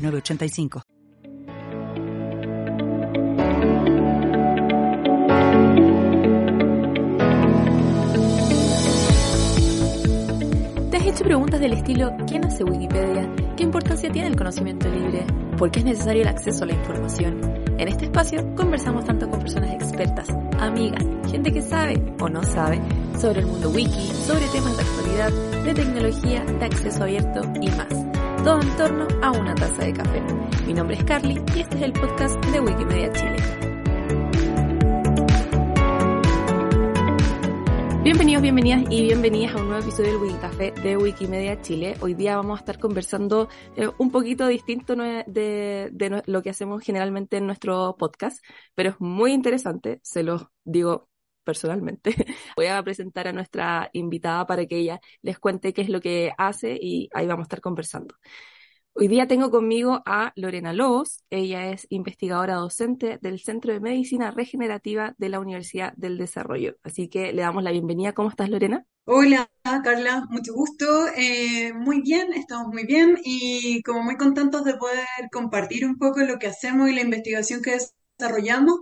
985. ¿Te has hecho preguntas del estilo ¿quién hace Wikipedia? ¿Qué importancia tiene el conocimiento libre? ¿Por qué es necesario el acceso a la información? En este espacio conversamos tanto con personas expertas, amigas, gente que sabe o no sabe sobre el mundo wiki, sobre temas de actualidad, de tecnología, de acceso abierto y más todo en torno a una taza de café. Mi nombre es Carly y este es el podcast de Wikimedia Chile. Bienvenidos, bienvenidas y bienvenidas a un nuevo episodio del Wikicafé de Wikimedia Chile. Hoy día vamos a estar conversando eh, un poquito distinto de, de lo que hacemos generalmente en nuestro podcast, pero es muy interesante, se los digo personalmente. Voy a presentar a nuestra invitada para que ella les cuente qué es lo que hace y ahí vamos a estar conversando. Hoy día tengo conmigo a Lorena Lobos. Ella es investigadora docente del Centro de Medicina Regenerativa de la Universidad del Desarrollo. Así que le damos la bienvenida. ¿Cómo estás, Lorena? Hola, Carla. Mucho gusto. Eh, muy bien, estamos muy bien y como muy contentos de poder compartir un poco lo que hacemos y la investigación que desarrollamos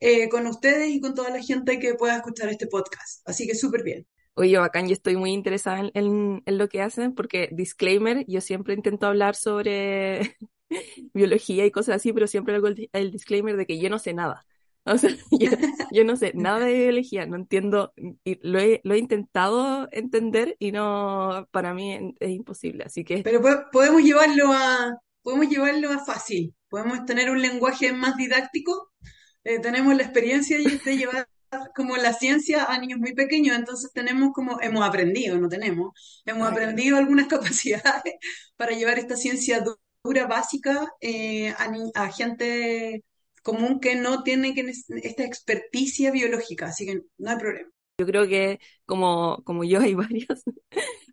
eh, con ustedes y con toda la gente que pueda escuchar este podcast. Así que súper bien. Oye, bacán, yo estoy muy interesada en, lo que hacen porque, disclaimer, yo siempre intento hablar sobre biología y cosas así, pero siempre hago el, disclaimer de que yo no sé nada. O sea, yo, no sé nada de biología, no entiendo, y lo he, lo he intentado entender y no, para mí es imposible, así que... Pero podemos llevarlo a, podemos llevarlo a fácil, podemos tener un lenguaje más didáctico eh, tenemos la experiencia de llevar como la ciencia a niños muy pequeños, entonces tenemos como, hemos aprendido, no tenemos, hemos aprendido algunas capacidades para llevar esta ciencia dura, básica, eh, a, gente común que no tiene que, esta experticia biológica, así que no hay problema. Yo creo que como, como yo hay varios.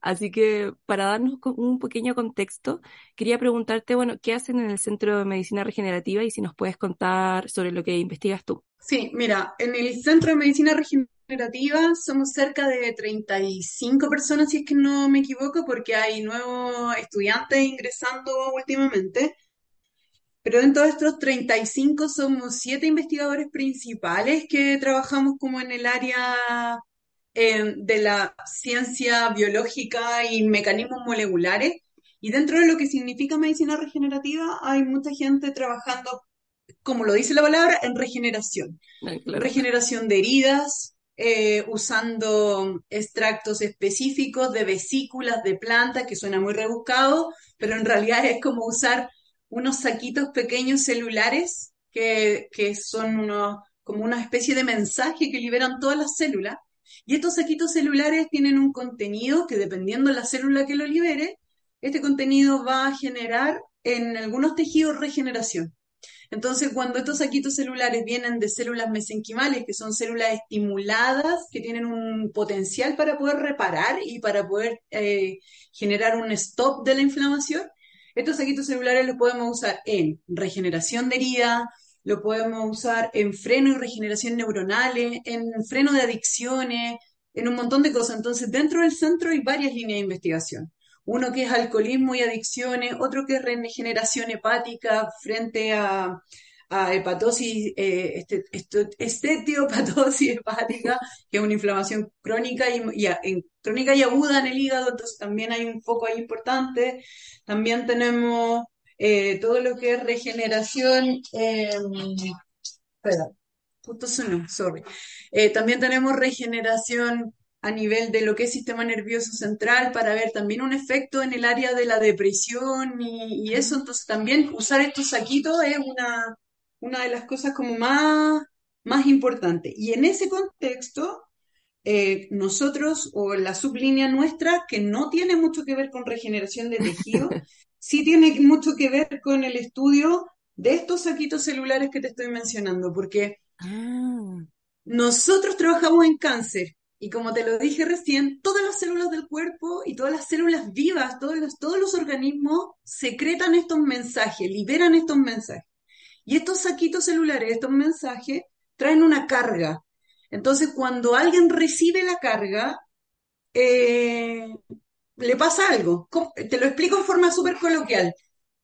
Así que para darnos un pequeño contexto, quería preguntarte, bueno, ¿qué hacen en el Centro de Medicina Regenerativa y si nos puedes contar sobre lo que investigas tú? Sí, mira, en el Centro de Medicina Regenerativa somos cerca de 35 personas, si es que no me equivoco, porque hay nuevos estudiantes ingresando últimamente. Pero dentro de estos 35 somos siete investigadores principales que trabajamos como en el área eh, de la ciencia biológica y mecanismos moleculares. Y dentro de lo que significa medicina regenerativa hay mucha gente trabajando, como lo dice la palabra, en regeneración. Ah, regeneración de heridas, eh, usando extractos específicos de vesículas de plantas, que suena muy rebuscado, pero en realidad es como usar unos saquitos pequeños celulares que, son unos, como una especie de mensaje que liberan todas las células. Y estos saquitos celulares tienen un contenido que dependiendo de la célula que lo libere, este contenido va a generar en algunos tejidos regeneración. Entonces, cuando estos saquitos celulares vienen de células mesenquimales, que son células estimuladas, que tienen un potencial para poder reparar y para poder eh, generar un stop de la inflamación, estos saquitos celulares los podemos usar en regeneración de herida, lo podemos usar en freno y regeneración neuronales, en freno de adicciones, en un montón de cosas. Entonces, dentro del centro hay varias líneas de investigación. Uno que es alcoholismo y adicciones, otro que es regeneración hepática frente a a hepatosis, eh, este, estetiopatosis hepática, que es una inflamación crónica y, crónica y aguda en el hígado, entonces también hay un foco ahí importante. También tenemos eh, todo lo que es regeneración, em, espera, justo sonó, sorry. Eh, también tenemos regeneración a nivel de lo que es sistema nervioso central para ver también un efecto en el área de la depresión y eso, entonces también usar estos saquitos es una, una de las cosas como más, más importantes. Y en ese contexto, eh, nosotros o la sublínea nuestra, que no tiene mucho que ver con regeneración de tejido, sí tiene mucho que ver con el estudio de estos saquitos celulares que te estoy mencionando, porque Ah, nosotros trabajamos en cáncer y como te lo dije recién, todas las células del cuerpo y todas las células vivas, todos los, todos los organismos secretan estos mensajes, liberan estos mensajes. Y estos saquitos celulares, estos mensajes, traen una carga. Entonces, cuando alguien recibe la carga, eh, le pasa algo. Te lo explico en forma súper coloquial.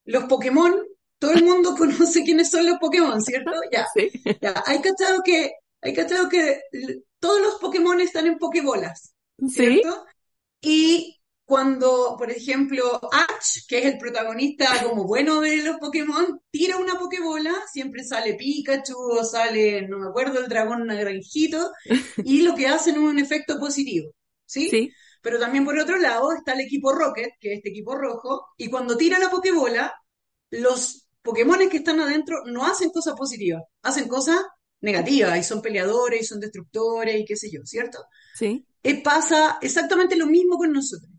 Los Pokémon, todo el mundo conoce quiénes son los Pokémon, ¿cierto? Ya, sí. ya. Hay cachado que, hay cachado que todos los Pokémon están en Pokébolas, Sí. ¿cierto? Y cuando, por ejemplo, Ash, que es el protagonista como bueno de los Pokémon, tira una Pokébola, siempre sale Pikachu o sale, no me acuerdo, el dragón naranjito, y lo que hacen es un efecto positivo, ¿sí? Sí. Pero también por otro lado está el equipo Rocket, que es este equipo rojo, y cuando tira la Pokébola, los Pokémones que están adentro no hacen cosas positivas, hacen cosas negativas, y son peleadores, y son destructores, y qué sé yo, ¿cierto? Sí. Eh, pasa exactamente lo mismo con nosotros.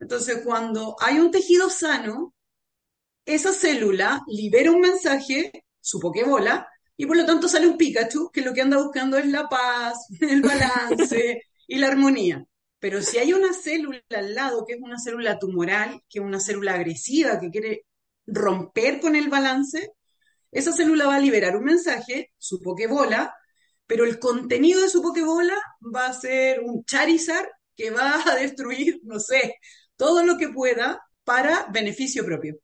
Entonces, cuando hay un tejido sano, esa célula libera un mensaje, su Pokébola, y por lo tanto sale un Pikachu que lo que anda buscando es la paz, el balance y la armonía. Pero si hay una célula al lado que es una célula tumoral, que es una célula agresiva, que quiere romper con el balance, esa célula va a liberar un mensaje, su Pokébola, pero el contenido de su Pokébola va a ser un Charizard que va a destruir, no sé, todo lo que pueda para beneficio propio.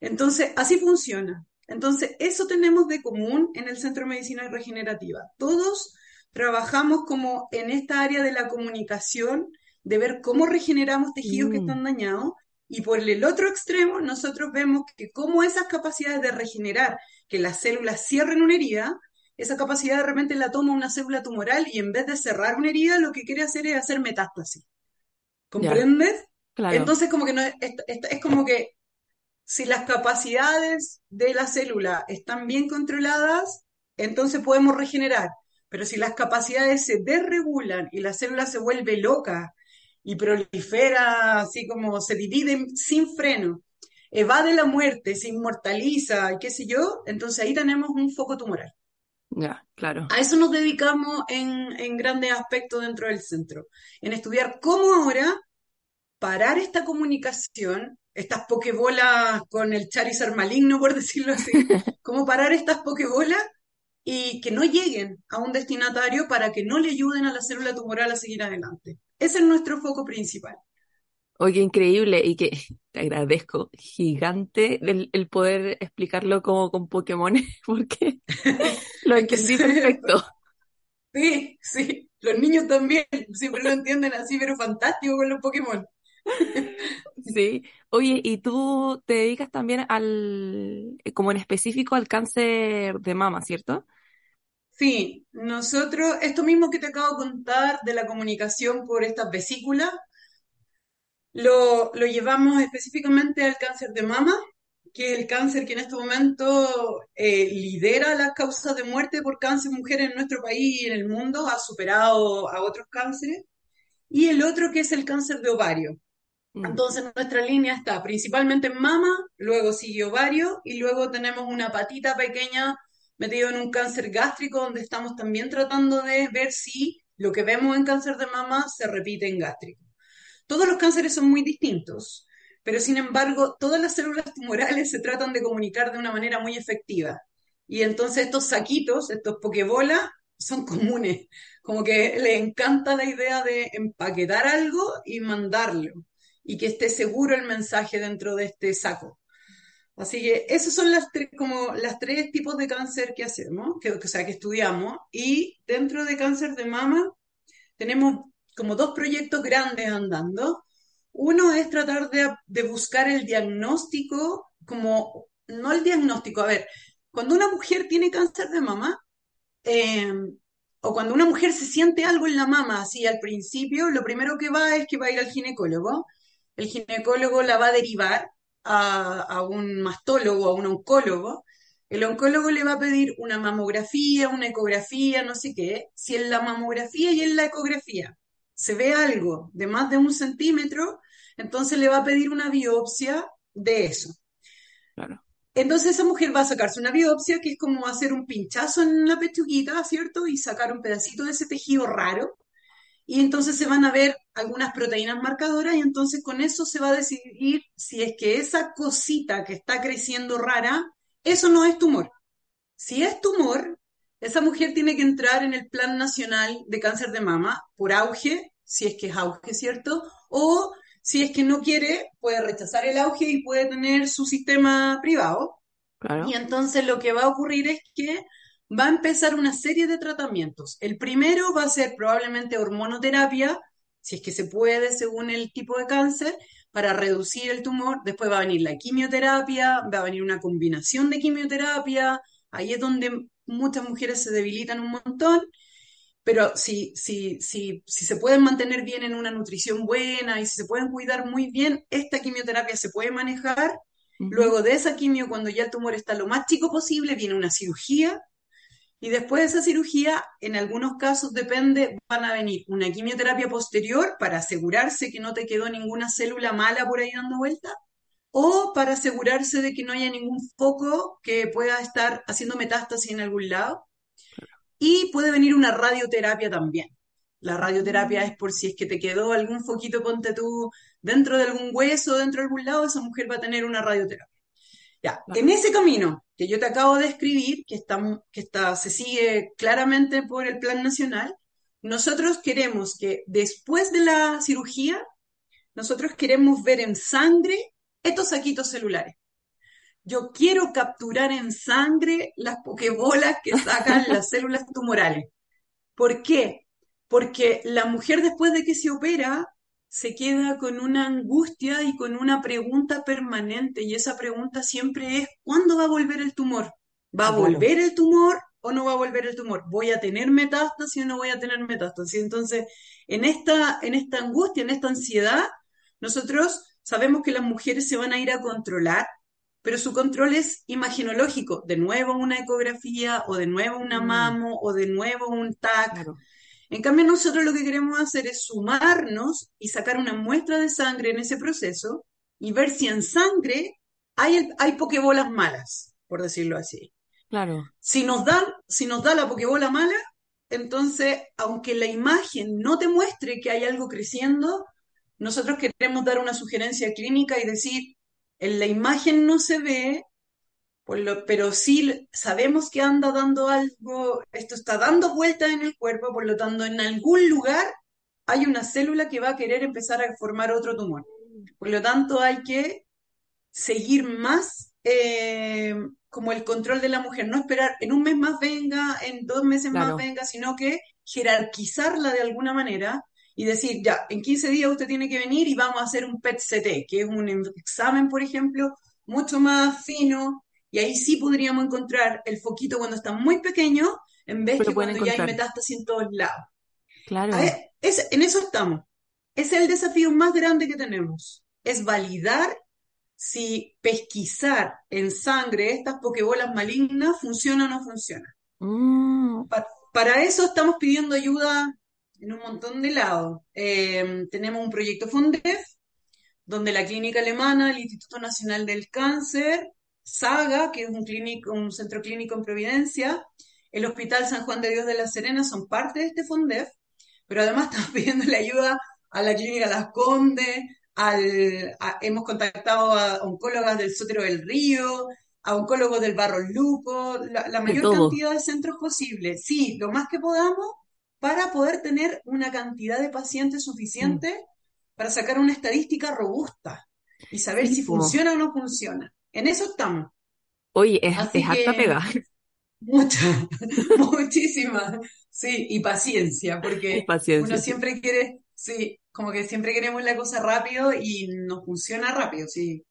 Entonces, así funciona. Entonces, eso tenemos de común en el Centro de Medicina Regenerativa. Todos trabajamos como en esta área de la comunicación, de ver cómo regeneramos tejidos que Mm. están dañados, y por el otro extremo, nosotros vemos que cómo esas capacidades de regenerar, que las células cierren una herida, esa capacidad de repente la toma una célula tumoral y en vez de cerrar una herida, lo que quiere hacer es hacer metástasis. ¿Comprendes? Claro. Entonces, como que no es, es- es- es como que si las capacidades de la célula están bien controladas, entonces podemos regenerar. Pero si las capacidades se desregulan y la célula se vuelve loca y prolifera, así como se divide sin freno, evade la muerte, se inmortaliza y qué sé yo, entonces ahí tenemos un foco tumoral. Ya, claro. A eso nos dedicamos en, en grandes aspectos dentro del centro, en estudiar cómo ahora parar esta comunicación, estas pokebolas con el Charizard maligno, por decirlo así, cómo parar estas pokebolas y que no lleguen a un destinatario para que no le ayuden a la célula tumoral a seguir adelante. Ese es nuestro foco principal. Oye, increíble y que te agradezco gigante el, el poder explicarlo como con Pokémon porque lo Es que entendí sí, perfecto. sí, sí, los niños también siempre lo entienden así, pero fantástico con los Pokémon. Sí. Oye, y tú te dedicas también al, como en específico al cáncer de mama, ¿cierto? Sí, nosotros, esto mismo que te acabo de contar de la comunicación por estas vesículas, lo, lo llevamos específicamente al cáncer de mama, que es el cáncer que en este momento eh, lidera las causas de muerte por cáncer en mujeres en nuestro país y en el mundo, ha superado a otros cánceres, y el otro que es el cáncer de ovario. Mm, Entonces nuestra línea está principalmente en mama, luego sigue ovario y luego tenemos una patita pequeña metido en un cáncer gástrico donde estamos también tratando de ver si lo que vemos en cáncer de mama se repite en gástrico. Todos los cánceres son muy distintos, pero sin embargo todas las células tumorales se tratan de comunicar de una manera muy efectiva. Y entonces estos saquitos, estos pokebolas, son comunes. Como que les encanta la idea de empaquetar algo y mandarlo y que esté seguro el mensaje dentro de este saco. Así que esos son las tres, como las tres tipos de cáncer que hacemos, que, o sea, que estudiamos. Y dentro de cáncer de mama tenemos como dos proyectos grandes andando. Uno es tratar de, de buscar el diagnóstico, como, no el diagnóstico, a ver, cuando una mujer tiene cáncer de mama, eh, o cuando una mujer se siente algo en la mama, así al principio, lo primero que va es que va a ir al ginecólogo. El ginecólogo la va a derivar a, a un mastólogo, a un oncólogo. El oncólogo le va a pedir una mamografía, una ecografía, no sé qué. Si en la mamografía y en la ecografía se ve algo de más de un centímetro, entonces le va a pedir una biopsia de eso. Claro. Entonces esa mujer va a sacarse una biopsia, que es como hacer un pinchazo en la pechuguita, ¿cierto? Y sacar un pedacito de ese tejido raro. Y entonces se van a ver algunas proteínas marcadoras y entonces con eso se va a decidir si es que esa cosita que está creciendo rara, eso no es tumor. Si es tumor, esa mujer tiene que entrar en el Plan Nacional de Cáncer de Mama por auge, si es que es auge, ¿cierto? O si es que no quiere, puede rechazar el auge y puede tener su sistema privado. Claro. Y entonces lo que va a ocurrir es que va a empezar una serie de tratamientos. El primero va a ser probablemente hormonoterapia, si es que se puede según el tipo de cáncer, para reducir el tumor. Después va a venir la quimioterapia, va a venir una combinación de quimioterapia. Ahí es donde muchas mujeres se debilitan un montón. Pero si, si, si, si se pueden mantener bien en una nutrición buena y si se pueden cuidar muy bien, esta quimioterapia se puede manejar. Luego de esa quimio, cuando ya el tumor está lo más chico posible, viene una cirugía y después de esa cirugía, en algunos casos depende, van a venir una quimioterapia posterior para asegurarse que no te quedó ninguna célula mala por ahí dando vuelta, o para asegurarse de que no haya ningún foco que pueda estar haciendo metástasis en algún lado. Y puede venir una radioterapia también. La radioterapia es por si es que te quedó algún foquito, ponte tú, dentro de algún hueso, dentro de algún lado, esa mujer va a tener una radioterapia. Ya, en ese camino que yo te acabo de escribir, que está, que está, se sigue claramente por el Plan Nacional, nosotros queremos que después de la cirugía, nosotros queremos ver en sangre estos saquitos celulares. Yo quiero capturar en sangre las pokebolas que sacan las células tumorales. ¿Por qué? Porque la mujer después de que se opera se queda con una angustia y con una pregunta permanente y esa pregunta siempre es ¿cuándo va a volver el tumor? ¿Va a volver el tumor o no va a volver el tumor? ¿Voy a tener metástasis o no voy a tener metástasis? Entonces, en esta, en esta angustia, en esta ansiedad, nosotros sabemos que las mujeres se van a ir a controlar, pero su control es imaginológico. De nuevo una ecografía, o de nuevo una Mm. mamo, o de nuevo un TAC. Claro. En cambio, nosotros lo que queremos hacer es sumarnos y sacar una muestra de sangre en ese proceso y ver si en sangre hay, el- hay pokebolas malas, por decirlo así. Claro. Si nos dan, si nos da la pokebola mala, entonces, aunque la imagen no te muestre que hay algo creciendo, nosotros queremos dar una sugerencia clínica y decir, en la imagen no se ve, por lo- pero sí sabemos que anda dando algo, esto está dando vueltas en el cuerpo, por lo tanto, en algún lugar hay una célula que va a querer empezar a formar otro tumor. Por lo tanto, hay que seguir más eh, como el control de la mujer, no esperar en un mes más venga, en dos meses Claro. más venga, sino que jerarquizarla de alguna manera y decir, ya, en 15 días usted tiene que venir y vamos a hacer un PET-CT, que es un examen, por ejemplo, mucho más fino, y ahí sí podríamos encontrar el foquito cuando está muy pequeño, en vez Pero que cuando ya hay metástasis en todos lados. Claro. Ver, es- en eso estamos. Ese es el desafío más grande que tenemos. Es validar si pesquisar en sangre estas pokebolas malignas funciona o no funciona. Mm, Pa- para eso estamos pidiendo ayuda en un montón de lados. Eh, tenemos un proyecto FONDEF, donde la clínica alemana, el Instituto Nacional del Cáncer, SAGA, que es un, clínico, un centro clínico en Providencia, el Hospital San Juan de Dios de la Serena son parte de este FONDEF, pero además estamos pidiéndole ayuda a la clínica Las Condes, al, a- hemos contactado a oncólogas del Sotero del Río, a oncólogos del Barro Luco, la, mayor cantidad de centros posible. Sí, lo más que podamos para poder tener una cantidad de pacientes suficiente para sacar una estadística robusta y saber Sí, si funciona o no funciona. En eso estamos. Oye, es, Así es harta pega. Mucha, muchísima. Sí, y paciencia, porque Y paciencia, uno sí. siempre quiere, sí, como que siempre queremos la cosa rápido y no funciona rápido, sí.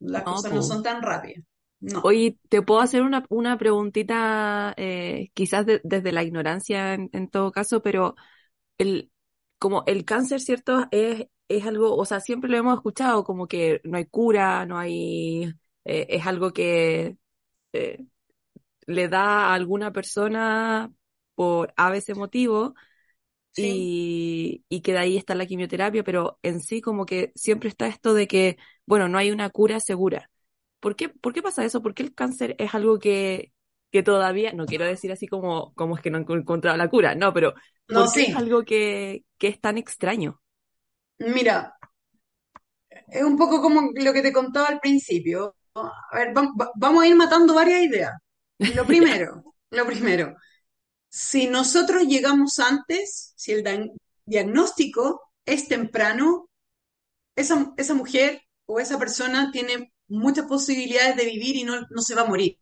Las No, cosas no son tan rápidas. No. Oye, ¿te puedo hacer una, una preguntita, eh, quizás de- desde la ignorancia en, en todo caso, pero el, como el cáncer, ¿cierto? Es, es algo, o sea, siempre lo hemos escuchado, como que no hay cura, no hay, eh, es algo que eh, le da a alguna persona por a veces motivo Sí. y, y que de ahí está la quimioterapia, pero en sí como que siempre está esto de que, bueno, no hay una cura segura. ¿Por qué, por qué pasa eso? ¿Por qué el cáncer es algo que, que todavía, no quiero decir así como, como es que no han encontrado la cura, no, pero No, ¿por qué sí. es algo que, que es tan extraño? Mira, es un poco como lo que te contaba al principio. A ver, vamos a ir matando varias ideas. Lo primero, lo primero, si nosotros llegamos antes, si el diagnóstico es temprano, esa, esa mujer o esa persona tiene muchas posibilidades de vivir y no, no se va a morir.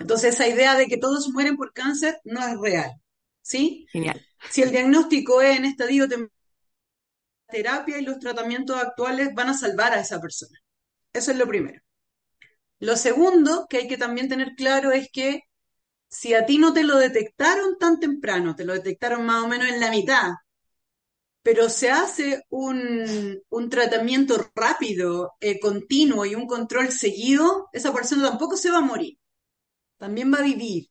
Entonces, esa idea de que todos mueren por cáncer no es real, ¿sí? genial. Si el diagnóstico es en estadio temprano, la terapia y los tratamientos actuales van a salvar a esa persona. Eso es lo primero. Lo segundo que hay que también tener claro es que si a ti no te lo detectaron tan temprano, te lo detectaron más o menos en la mitad, pero se hace un, un tratamiento rápido, eh, continuo y un control seguido, esa persona tampoco se va a morir, también va a vivir.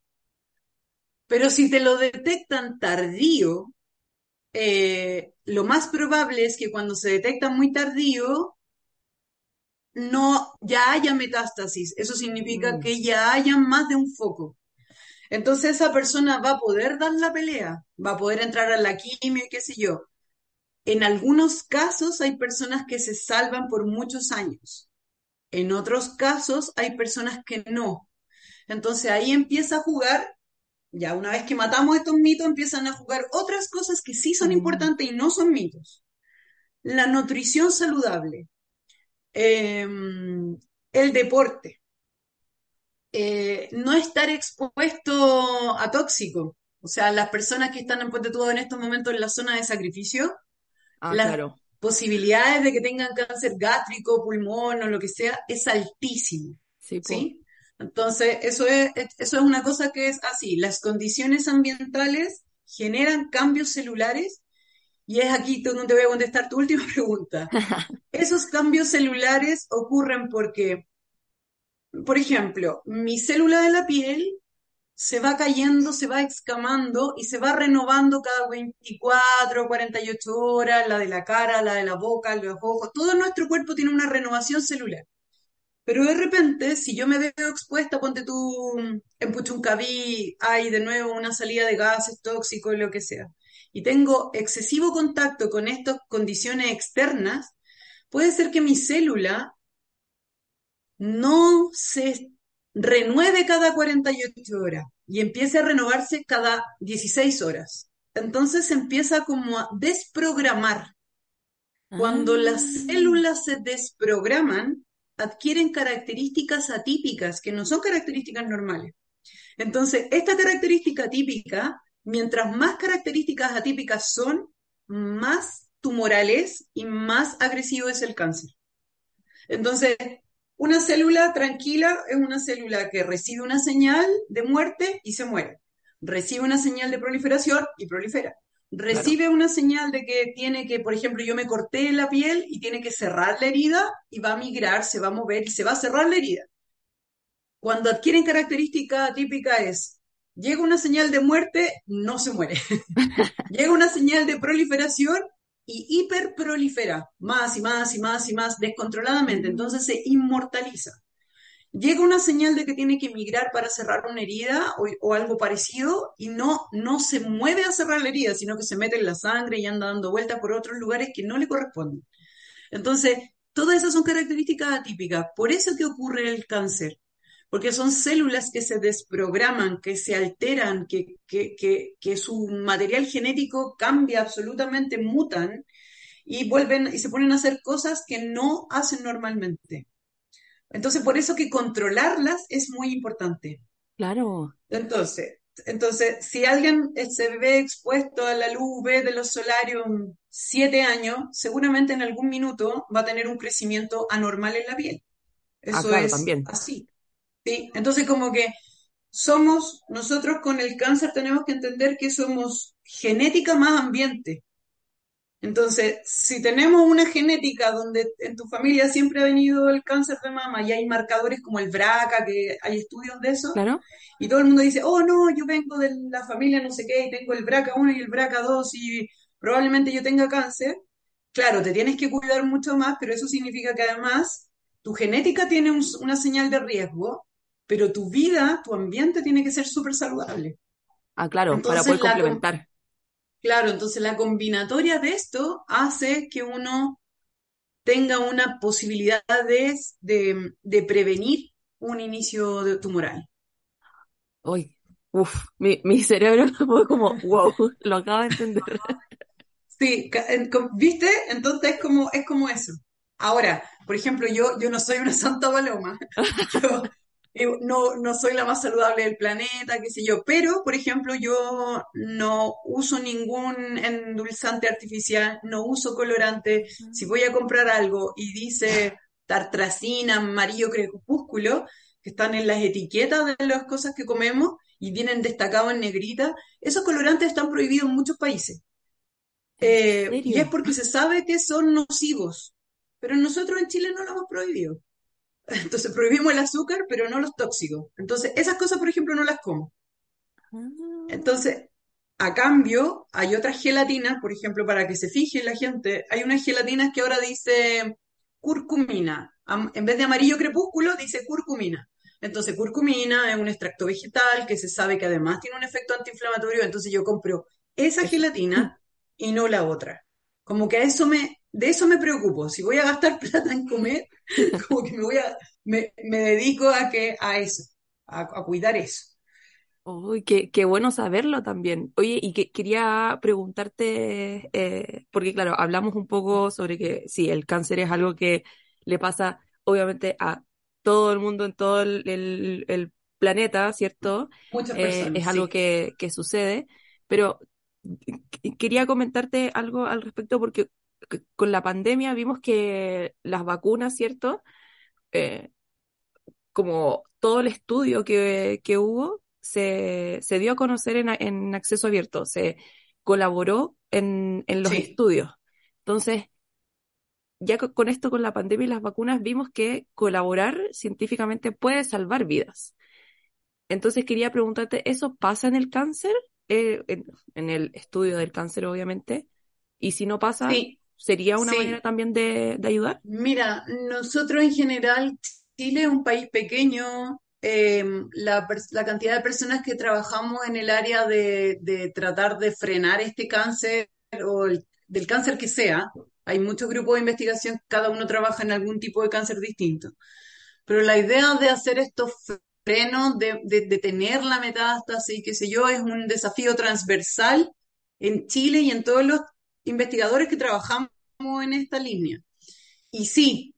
Pero si te lo detectan tardío, eh, lo más probable es que cuando se detecta muy tardío, no ya haya metástasis. Eso significa Mm, que ya haya más de un foco. Entonces esa persona va a poder dar la pelea, va a poder entrar a la quimio y qué sé yo. En algunos casos hay personas que se salvan por muchos años. En otros casos hay personas que no. Entonces ahí empieza a jugar, ya una vez que matamos estos mitos, empiezan a jugar otras cosas que sí son mm, importantes y no son mitos. La nutrición saludable, eh, el deporte, eh, no estar expuesto a tóxico. O sea, las personas que están en Puente Todo en estos momentos en la zona de sacrificio, Ah, las claro, posibilidades de que tengan cáncer gástrico, pulmón o lo que sea, es altísimo. ¿sí? Entonces, eso es, eso es una cosa que es así. Las condiciones ambientales generan cambios celulares y es aquí donde te voy a contestar tu última pregunta. Esos cambios celulares ocurren porque, por ejemplo, mi célula de la piel se va cayendo, se va excamando y se va renovando cada 24, 48 horas, la de la cara, la de la boca, los ojos, todo nuestro cuerpo tiene una renovación celular. Pero de repente, si yo me veo expuesta, ponte tú en Puchuncaví, hay de nuevo una salida de gases tóxicos, lo que sea, y tengo excesivo contacto con estas condiciones externas, puede ser que mi célula no se renueve cada 48 horas y empiece a renovarse cada 16 horas. Entonces se empieza como a desprogramar. Cuando las Ah, células se desprograman, adquieren características atípicas que no son características normales. Entonces, esta característica atípica, mientras más características atípicas son, más tumorales y más agresivo es el cáncer. Entonces, una célula tranquila es una célula que recibe una señal de muerte y se muere. Recibe una señal de proliferación y prolifera. Recibe una señal de que tiene que, por ejemplo, yo me corté la piel y tiene que cerrar la herida y va a migrar, se va a mover y se va a cerrar la herida. Cuando adquieren característica típica es, llega una señal de muerte, no se muere. Llega una señal de proliferación y hiperprolifera más y más y más y más descontroladamente, entonces se inmortaliza. Llega una señal de que tiene que migrar para cerrar una herida o, o algo parecido y no, no se mueve a cerrar la herida, sino que se mete en la sangre y anda dando vueltas por otros lugares que no le corresponden. Entonces, todas esas son características atípicas. Por eso que ocurre el cáncer, porque son células que se desprograman, que se alteran, que, que, que, que su material genético cambia absolutamente, mutan y vuelven y se ponen a hacer cosas que no hacen normalmente. Entonces, por eso que controlarlas es muy importante. claro. Entonces, entonces, si alguien se ve expuesto a la luz UV de los solarios siete años, seguramente en algún minuto va a tener un crecimiento anormal en la piel. Ah, Eso claro, es también. así, ¿sí? Entonces, como que somos, nosotros con el cáncer tenemos que entender que somos genética más ambiente. Entonces, si tenemos una genética donde en tu familia siempre ha venido el cáncer de mama y hay marcadores como el BRCA, que hay estudios de eso, Claro, y todo el mundo dice, oh no, yo vengo de la familia no sé qué y tengo el BRCA1 y el BRCA2 y probablemente yo tenga cáncer, claro, te tienes que cuidar mucho más, pero eso significa que además tu genética tiene una señal de riesgo, pero tu vida, tu ambiente tiene que ser súper saludable. Ah, claro, para poder complementar. Claro, entonces la combinatoria de esto hace que uno tenga una posibilidad de, de, prevenir un inicio de tumoral. Uy, uff, mi, mi cerebro fue como, wow, lo acabo de entender. Sí, ¿viste? Entonces es como, es como eso. Ahora, por ejemplo, yo, yo no soy una santa paloma. Yo, no, no soy la más saludable del planeta, qué sé yo, pero, por ejemplo, yo no uso ningún endulzante artificial, no uso colorante. Si voy a comprar algo y dice tartracina, amarillo crepúsculo, que están en las etiquetas de las cosas que comemos y vienen destacados en negrita, esos colorantes están prohibidos en muchos países. Eh, y es porque se sabe que son nocivos, pero nosotros en Chile no lo hemos prohibido. Entonces prohibimos el azúcar, pero no los tóxicos. Entonces, esas cosas, por ejemplo, no las como. Ah. Entonces, a cambio, hay otras gelatinas, por ejemplo, para que se fije la gente, hay unas gelatinas que ahora dice curcumina. En vez de amarillo crepúsculo, dice curcumina. Entonces, curcumina es un extracto vegetal que se sabe que además tiene un efecto antiinflamatorio. Entonces, yo compro esa gelatina y no la otra. Como que a eso me, de eso me preocupo. Si voy a gastar plata en comer, como que me voy a, me, dedico a que, a eso, a, cuidar eso. Uy, qué, qué, bueno saberlo también. Oye, y que quería preguntarte, eh, porque claro, hablamos un poco sobre que sí, el cáncer es algo que le pasa obviamente a todo el mundo en todo el, planeta, ¿cierto? Muchas eh, personas, es algo que, que sucede, pero quería comentarte algo al respecto porque con la pandemia vimos que las vacunas, ¿cierto? Eh, como todo el estudio que, hubo, se, dio a conocer en, acceso abierto, se colaboró en, los estudios. Entonces, ya con esto, con la pandemia y las vacunas, vimos que colaborar científicamente puede salvar vidas. Entonces quería preguntarte, ¿eso pasa en el cáncer? Eh, en, el estudio del cáncer, obviamente. Y si no pasa, ¿sería una manera también de, ayudar? Mira, nosotros en general, Chile es un país pequeño. Em, la, cantidad de personas que trabajamos en el área de, tratar de frenar este cáncer o del cáncer que sea, hay muchos grupos de investigación, cada uno trabaja en algún tipo de cáncer distinto. Pero la idea de hacer estos freno de, de, tener la metástasis, qué sé yo, es un desafío transversal en Chile y en todos los investigadores que trabajamos en esta línea. Y sí,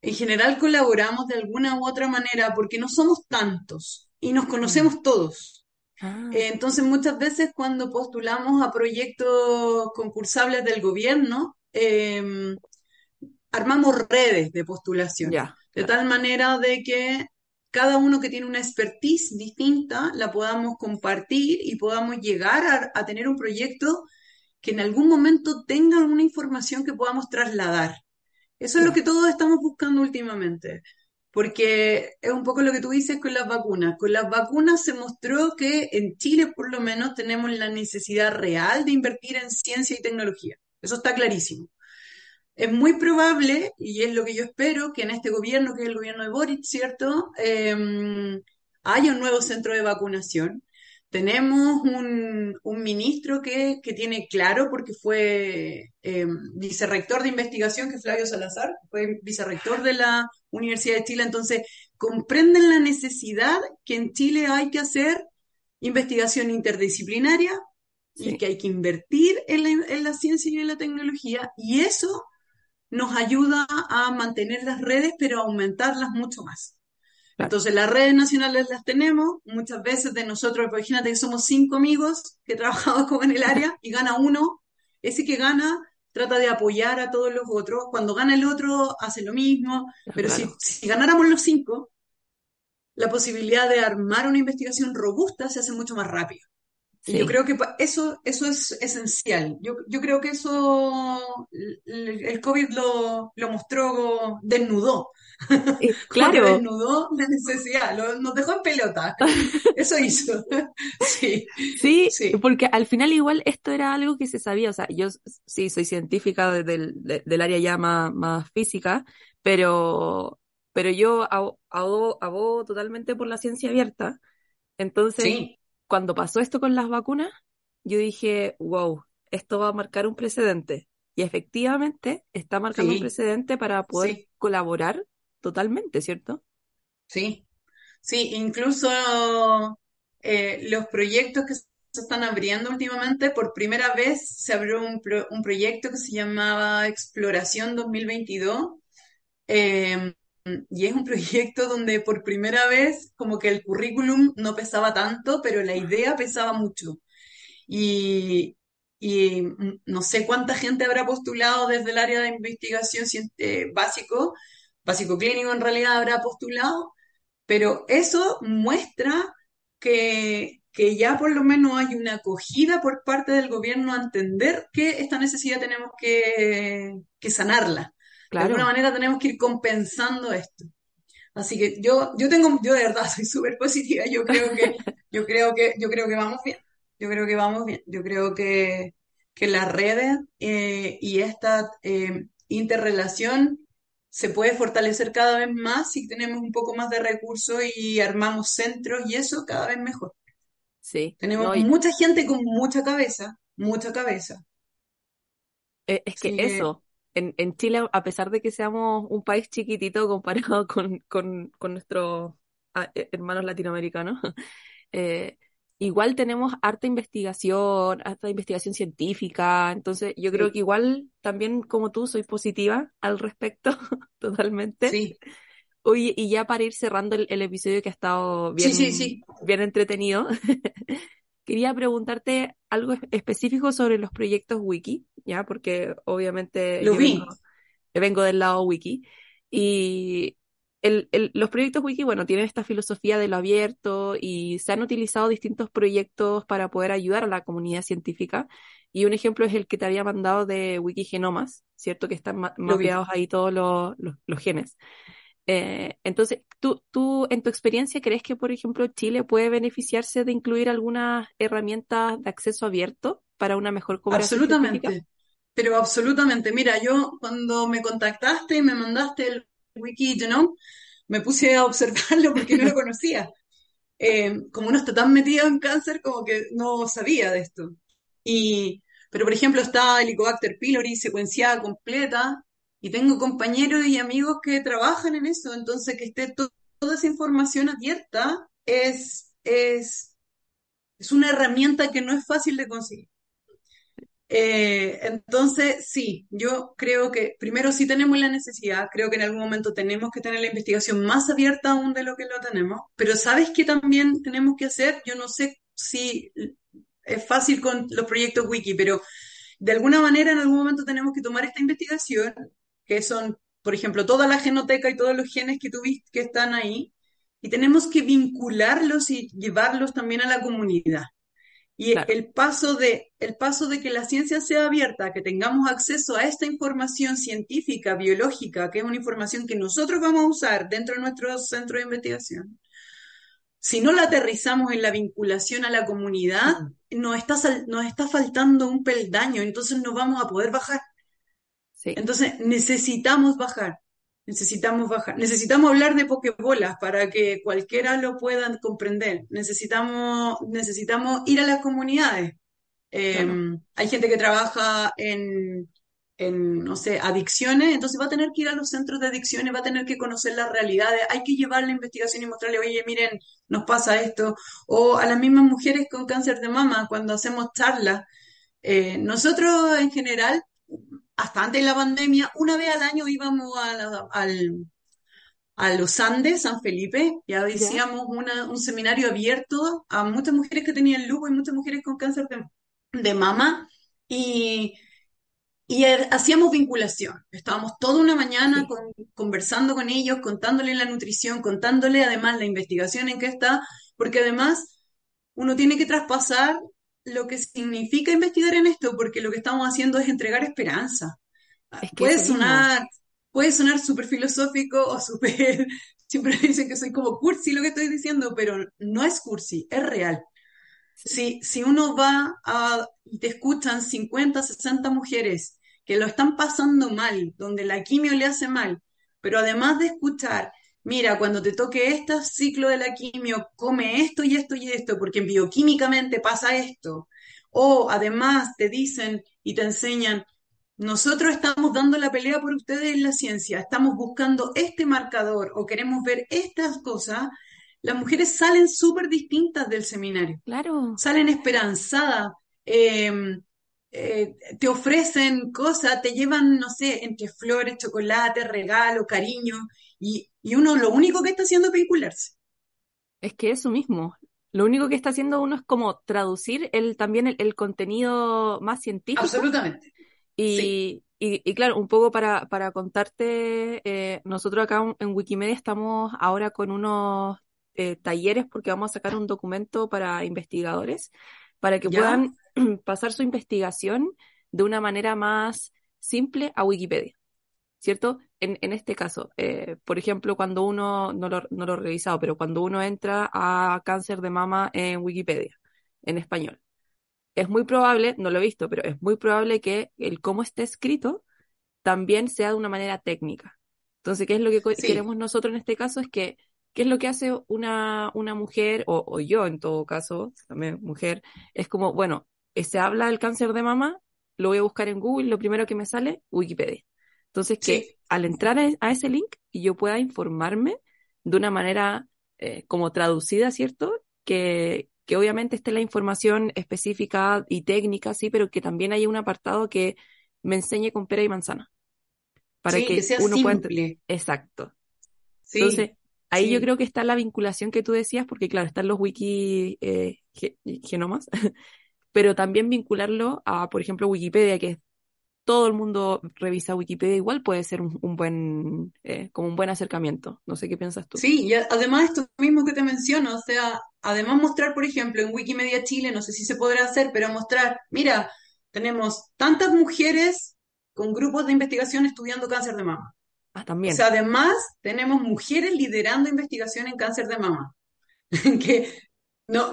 en general colaboramos de alguna u otra manera porque no somos tantos y nos conocemos mm. todos. Ah. Eh, entonces muchas veces cuando postulamos a proyectos concursables del gobierno, em, armamos redes de postulación. de tal manera de que cada uno que tiene una expertise distinta la podamos compartir y podamos llegar a, tener un proyecto que en algún momento tenga una información que podamos trasladar. Eso es lo que todos estamos buscando últimamente, porque es un poco lo que tú dices con las vacunas. Con las vacunas se mostró que en Chile por lo menos tenemos la necesidad real de invertir en ciencia y tecnología. Eso está clarísimo. Es muy probable, y es lo que yo espero, que en este gobierno, que es el gobierno de Boric, ¿cierto?, em, haya un nuevo centro de vacunación. Tenemos un, ministro que, tiene claro, porque fue em, vicerrector de investigación, que Flavio Salazar, fue vicerrector de la Universidad de Chile, entonces comprenden la necesidad que en Chile hay que hacer investigación interdisciplinaria y que hay que invertir en la, en la ciencia y en la tecnología, y eso nos ayuda a mantener las redes, pero a aumentarlas mucho más. Entonces, las redes nacionales las tenemos, muchas veces de nosotros, imagínate que somos cinco amigos que trabajamos como en el área y gana uno, ese que gana trata de apoyar a todos los otros, cuando gana el otro hace lo mismo, pero si, si ganáramos los cinco, la posibilidad de armar una investigación robusta se hace mucho más rápido. Yo creo que eso, eso es esencial. Yo, yo creo que eso el COVID lo, lo mostró, desnudó. Claro. desnudó la necesidad, nos dejó en pelota. Eso hizo. sí, sí, sí, porque al final igual esto era algo que se sabía. O sea, yo sí soy científica del, del área ya más, más física, pero pero yo abogo, totalmente por la ciencia abierta. Entonces, cuando pasó esto con las vacunas, yo dije, wow, esto va a marcar un precedente. Y efectivamente está marcando un precedente para poder colaborar totalmente, ¿cierto? Sí, sí, incluso eh, los proyectos que se están abriendo últimamente, por primera vez se abrió un, un proyecto que se llamaba Exploración 2022. Em, y es un proyecto donde por primera vez como que el currículum no pesaba tanto, pero la idea pesaba mucho. Y, y no sé cuánta gente habrá postulado desde el área de investigación eh, básico, básico clínico en realidad habrá postulado, pero eso muestra que, que ya por lo menos hay una acogida por parte del gobierno a entender que esta necesidad tenemos que, que sanarla. De alguna manera tenemos que ir compensando esto. Así que yo, yo tengo, yo de verdad soy súper positiva. Yo creo que, yo creo que, yo creo que vamos bien. Yo creo que vamos bien. Yo creo que, que las redes eh, y esta eh, interrelación se puede fortalecer cada vez más si tenemos un poco más de recursos y armamos centros y eso cada vez mejor. Sí. Tenemos mucha gente con mucha cabeza, mucha cabeza. Eh, es que eso, en, Chile, a pesar de que seamos un país chiquitito comparado con, con, nuestros ah, eh, hermanos latinoamericanos, eh, igual tenemos harta investigación, harta investigación científica, entonces yo creo que igual también como tú soy positiva al respecto, totalmente. Sí. Oye, y ya para ir cerrando el, episodio que ha estado bien, bien entretenido, quería preguntarte algo específico sobre los proyectos wiki, ¿ya? Porque obviamente Lo vi. Vengo, del lado wiki. Y los proyectos wiki, bueno, tienen esta filosofía de lo abierto y se han utilizado distintos proyectos para poder ayudar a la comunidad científica. Y un ejemplo es el que te había mandado de Wikigenomas, ¿cierto? Que están mapeados ahí todos los genes. Eh, entonces, ¿tú, ¿tú en tu experiencia crees que, por ejemplo, Chile puede beneficiarse de incluir algunas herramientas de acceso abierto para una mejor cooperación? Absolutamente, pero absolutamente. Mira, yo cuando me contactaste y me mandaste el wiki ¿no? me puse a observarlo porque no lo conocía. Eh, como uno está tan metido en cáncer, como que no sabía de esto. Y, pero, por ejemplo, está Helicobacter pylori secuenciada completa, y tengo compañeros y amigos que trabajan en eso, entonces que esté toda esa información abierta es, es, es una herramienta que no es fácil de conseguir. Eh, entonces, sí, yo creo que primero sí tenemos la necesidad, creo que en algún momento tenemos que tener la investigación más abierta aún de lo que lo tenemos, pero ¿sabes qué también tenemos que hacer? Yo no sé si es fácil con los proyectos wiki, pero de alguna manera en algún momento tenemos que tomar esta investigación que son, por ejemplo, toda la genoteca y todos los genes que tuviste que están ahí, y tenemos que vincularlos y llevarlos también a la comunidad. Y el, paso de, el paso de que la ciencia sea abierta, que tengamos acceso a esta información científica, biológica, que es una información que nosotros vamos a usar dentro de nuestro centro de investigación, si no la aterrizamos en la vinculación a la comunidad, nos está, nos está faltando un peldaño, entonces no vamos a poder bajar. Entonces necesitamos bajar, necesitamos bajar, necesitamos hablar de pokebolas para que cualquiera lo pueda comprender, necesitamos, necesitamos ir a las comunidades. Em, hay gente que trabaja en, en, no sé, adicciones, entonces va a tener que ir a los centros de adicciones, va a tener que conocer las realidades, hay que llevar la investigación y mostrarle, oye, miren, nos pasa esto, o a las mismas mujeres con cáncer de mama, cuando hacemos charlas. Eh, nosotros en general hasta antes de la pandemia, una vez al año íbamos a, a los Andes, San Felipe, y hacíamos un seminario abierto a muchas mujeres que tenían lupus y muchas mujeres con cáncer de, mama, y, y hacíamos vinculación. Estábamos toda una mañana conversando con ellos, contándole la nutrición, contándole además la investigación en que está, porque además uno tiene que traspasar lo que significa investigar en esto, porque lo que estamos haciendo es entregar esperanza. puede, sonar, puede sonar súper filosófico o súper... Siempre dicen que soy como cursi lo que estoy diciendo, pero no es cursi, es real. Si, si uno va a, y te escuchan 50, 60 mujeres que lo están pasando mal, donde la quimio le hace mal, pero además de escuchar mira, cuando te toque este ciclo de la quimio, come esto y esto y esto, porque bioquímicamente pasa esto. O además te dicen y te enseñan, nosotros estamos dando la pelea por ustedes en la ciencia, estamos buscando este marcador o queremos ver estas cosas, las mujeres salen súper distintas del seminario. Claro. Salen esperanzadas, em, eh, te ofrecen cosas, te llevan, no sé, entre flores, chocolate, regalo, cariño, y, uno lo único que está haciendo es vincularse. Es que eso mismo. Lo único que está haciendo uno es como traducir el, también el, contenido más científico. Absolutamente. Y, y, claro, un poco para, para contarte, eh, nosotros acá en Wikimedia estamos ahora con unos eh, talleres porque vamos a sacar un documento para investigadores para que puedan pasar su investigación de una manera más simple a Wikipedia, ¿cierto? En, en este caso, eh, por ejemplo, cuando uno, no lo, no lo he revisado, pero cuando uno entra a cáncer de mama en Wikipedia, en español, es muy probable, no lo he visto, pero es muy probable que el cómo esté escrito también sea de una manera técnica. Entonces, ¿qué es lo que queremos nosotros en este caso? Es que ¿Qué es lo que hace una, una mujer, o, yo en todo caso, también mujer? Es como, bueno, se habla del cáncer de mama, lo voy a buscar en Google, lo primero que me sale, Wikipedia. Entonces, que al entrar a ese link y yo pueda informarme de una manera eh, como traducida, ¿cierto? Que, que obviamente esté la información específica y técnica, sí, pero que también haya un apartado que me enseñe con pera y manzana. Para que, uno pueda. Exacto. Sí. Entonces, Ahí yo creo que está la vinculación que tú decías, porque claro, están los wiki eh, genomas, pero también vincularlo a, por ejemplo, Wikipedia, que todo el mundo revisa Wikipedia, igual puede ser un, buen, eh, como un buen acercamiento. No sé qué piensas tú. Sí, y además esto mismo que te menciono, o sea, además mostrar, por ejemplo, en Wikimedia Chile, no sé si se podrá hacer, pero mostrar, mira, tenemos tantas mujeres con grupos de investigación estudiando cáncer de mama. Ah, también. O sea, además tenemos mujeres liderando investigación en cáncer de mama. que no,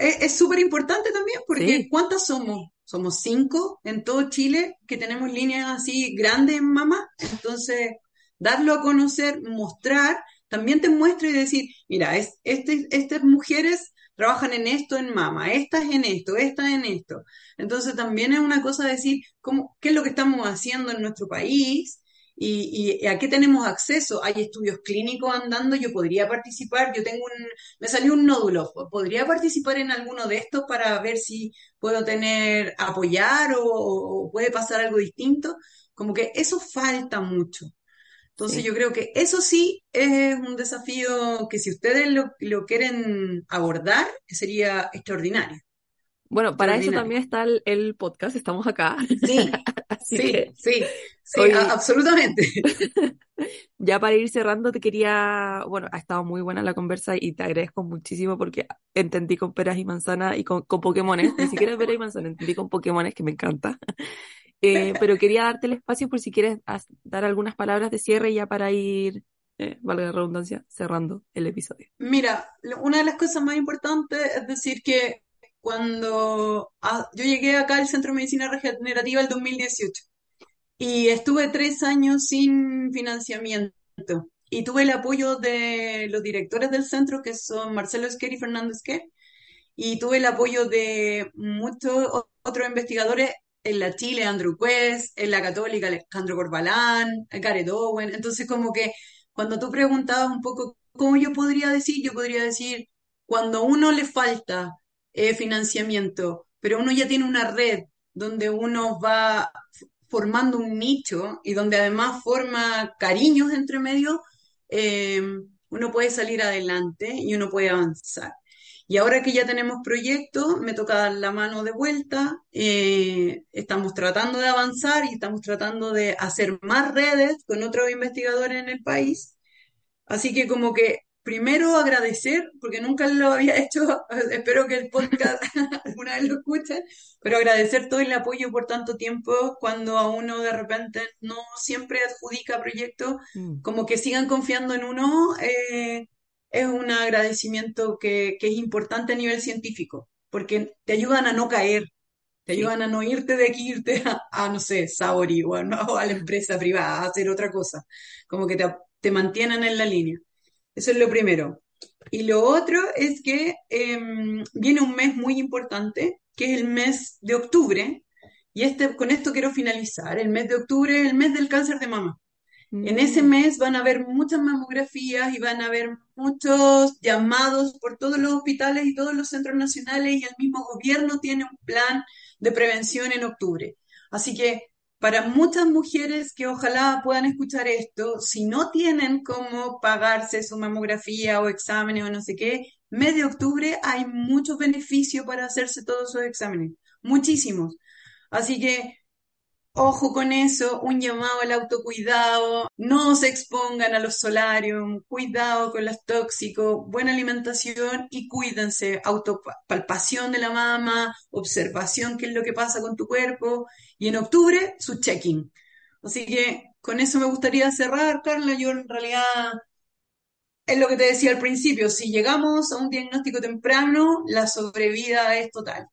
es súper importante también porque ¿cuántas somos? Somos cinco en todo Chile que tenemos líneas así grandes en mama. Entonces, darlo a conocer, mostrar, también te muestra y decir, mira, es, este, estas mujeres trabajan en esto en mama, estas en esto, estas en esto. Entonces también es una cosa decir cómo, qué es lo que estamos haciendo en nuestro país y, a qué tenemos acceso. Hay estudios clínicos andando, yo podría participar, yo tengo un, me salió un nódulo, podría participar en alguno de estos para ver si puedo tener, apoyar o, puede pasar algo distinto. Como que eso falta mucho. Entonces yo creo que eso sí es un desafío que si ustedes lo, lo quieren abordar, sería extraordinario. Bueno, para eso también está el, podcast, estamos acá. Sí, sí, sí, sí, absolutamente. ya para ir cerrando, te quería, bueno, ha estado muy buena la conversa y te agradezco muchísimo porque entendí con peras y manzanas y con, con Pokémones, ni siquiera peras y manzanas, entendí con Pokémones que me encanta. Eh, pero quería darte el espacio por si quieres dar algunas palabras de cierre ya para ir eh, valga la redundancia, cerrando el episodio. Mira, una de las cosas más importantes es decir que cuando ah, yo llegué acá al Centro de Medicina Regenerativa el 2018 y estuve tres años sin financiamiento y tuve el apoyo de los directores del centro que son Marcelo Esquer y Fernando Esquer y tuve el apoyo de muchos otros investigadores en la Chile, Andrew Quest, en la Católica, Alejandro Corbalán, Gareth Owen. Entonces, como que cuando tú preguntabas un poco cómo yo podría decir, yo podría decir, cuando uno le falta eh, financiamiento, pero uno ya tiene una red donde uno va formando un nicho y donde además forma cariños entre medio, eh, uno puede salir adelante y uno puede avanzar. Y ahora que ya tenemos proyectos, me toca dar la mano de vuelta. Eh, estamos tratando de avanzar y estamos tratando de hacer más redes con otros investigadores en el país. Así que como que primero agradecer, porque nunca lo había hecho, espero que el podcast alguna vez lo escuchen, pero agradecer todo el apoyo por tanto tiempo cuando a uno de repente no siempre adjudica proyectos, mm. como que sigan confiando en uno, eh, es un agradecimiento que, es importante a nivel científico, porque te ayudan a no caer, te ayudan a no irte de aquí, irte a, no sé, Saori o, a la empresa privada, a hacer otra cosa. Como que te, te mantienen en la línea. Eso es lo primero. Y lo otro es que em, viene un mes muy importante, que es el mes de octubre, y este, con esto quiero finalizar. El mes de octubre es el mes del cáncer de mama. En ese mm. mes van a haber muchas mamografías y van a haber muchos llamados por todos los hospitales y todos los centros nacionales y el mismo gobierno tiene un plan de prevención en octubre. Así que para muchas mujeres que ojalá puedan escuchar esto, si no tienen cómo pagarse su mamografía o exámenes o no sé qué, mes de octubre hay muchos beneficios para hacerse todos esos exámenes, muchísimos. Así que ojo con eso, un llamado al autocuidado, no se expongan a los solarios, cuidado con los tóxicos, buena alimentación y cuídense, autopalpación de la mama, observación qué es lo que pasa con tu cuerpo y en octubre su check-in. Así que con eso me gustaría cerrar, Carla, yo en realidad es lo que te decía al principio, si llegamos a un diagnóstico temprano, la sobrevida es total.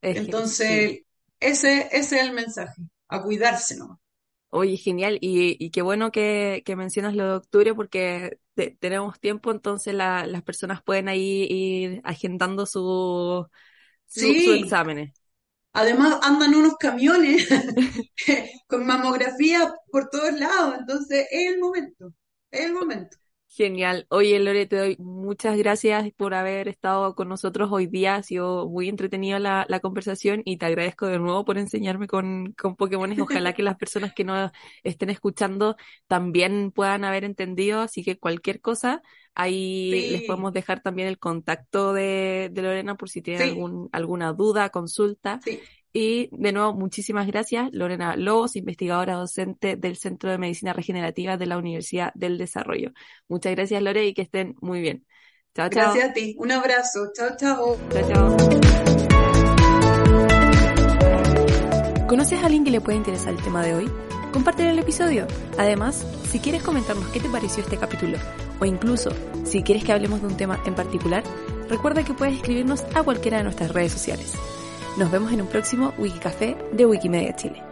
Entonces, ese, ese es el mensaje a cuidarse ¿no? Oye, genial. Y, qué bueno que, mencionas lo de octubre porque tenemos tiempo, entonces las personas pueden ahí ir agendando su, sus exámenes. Además andan unos camiones con mamografía por todos lados, entonces es el momento, es el momento. Genial. Oye, Lore, te doy muchas gracias por haber estado con nosotros hoy día. Ha sido muy entretenida la, la conversación y te agradezco de nuevo por enseñarme con, con Pokémon. Ojalá que las personas que nos estén escuchando también puedan haber entendido. Así que cualquier cosa, ahí les podemos dejar también el contacto de, de Lorena por si tienen algún, alguna duda, consulta. Sí. Y de nuevo, muchísimas gracias, Lorena Lobos, investigadora docente del Centro de Medicina Regenerativa de la Universidad del Desarrollo. Muchas gracias, Lore, y que estén muy bien. Chao, chao. Gracias a ti. Un abrazo. Chao, chao. Chao, chao. ¿Conoces a alguien que le pueda interesar el tema de hoy? Comparte el episodio. Además, si quieres comentarnos qué te pareció este capítulo, o incluso si quieres que hablemos de un tema en particular, recuerda que puedes escribirnos a cualquiera de nuestras redes sociales. Nos vemos en un próximo Wikicafé de Wikimedia Chile.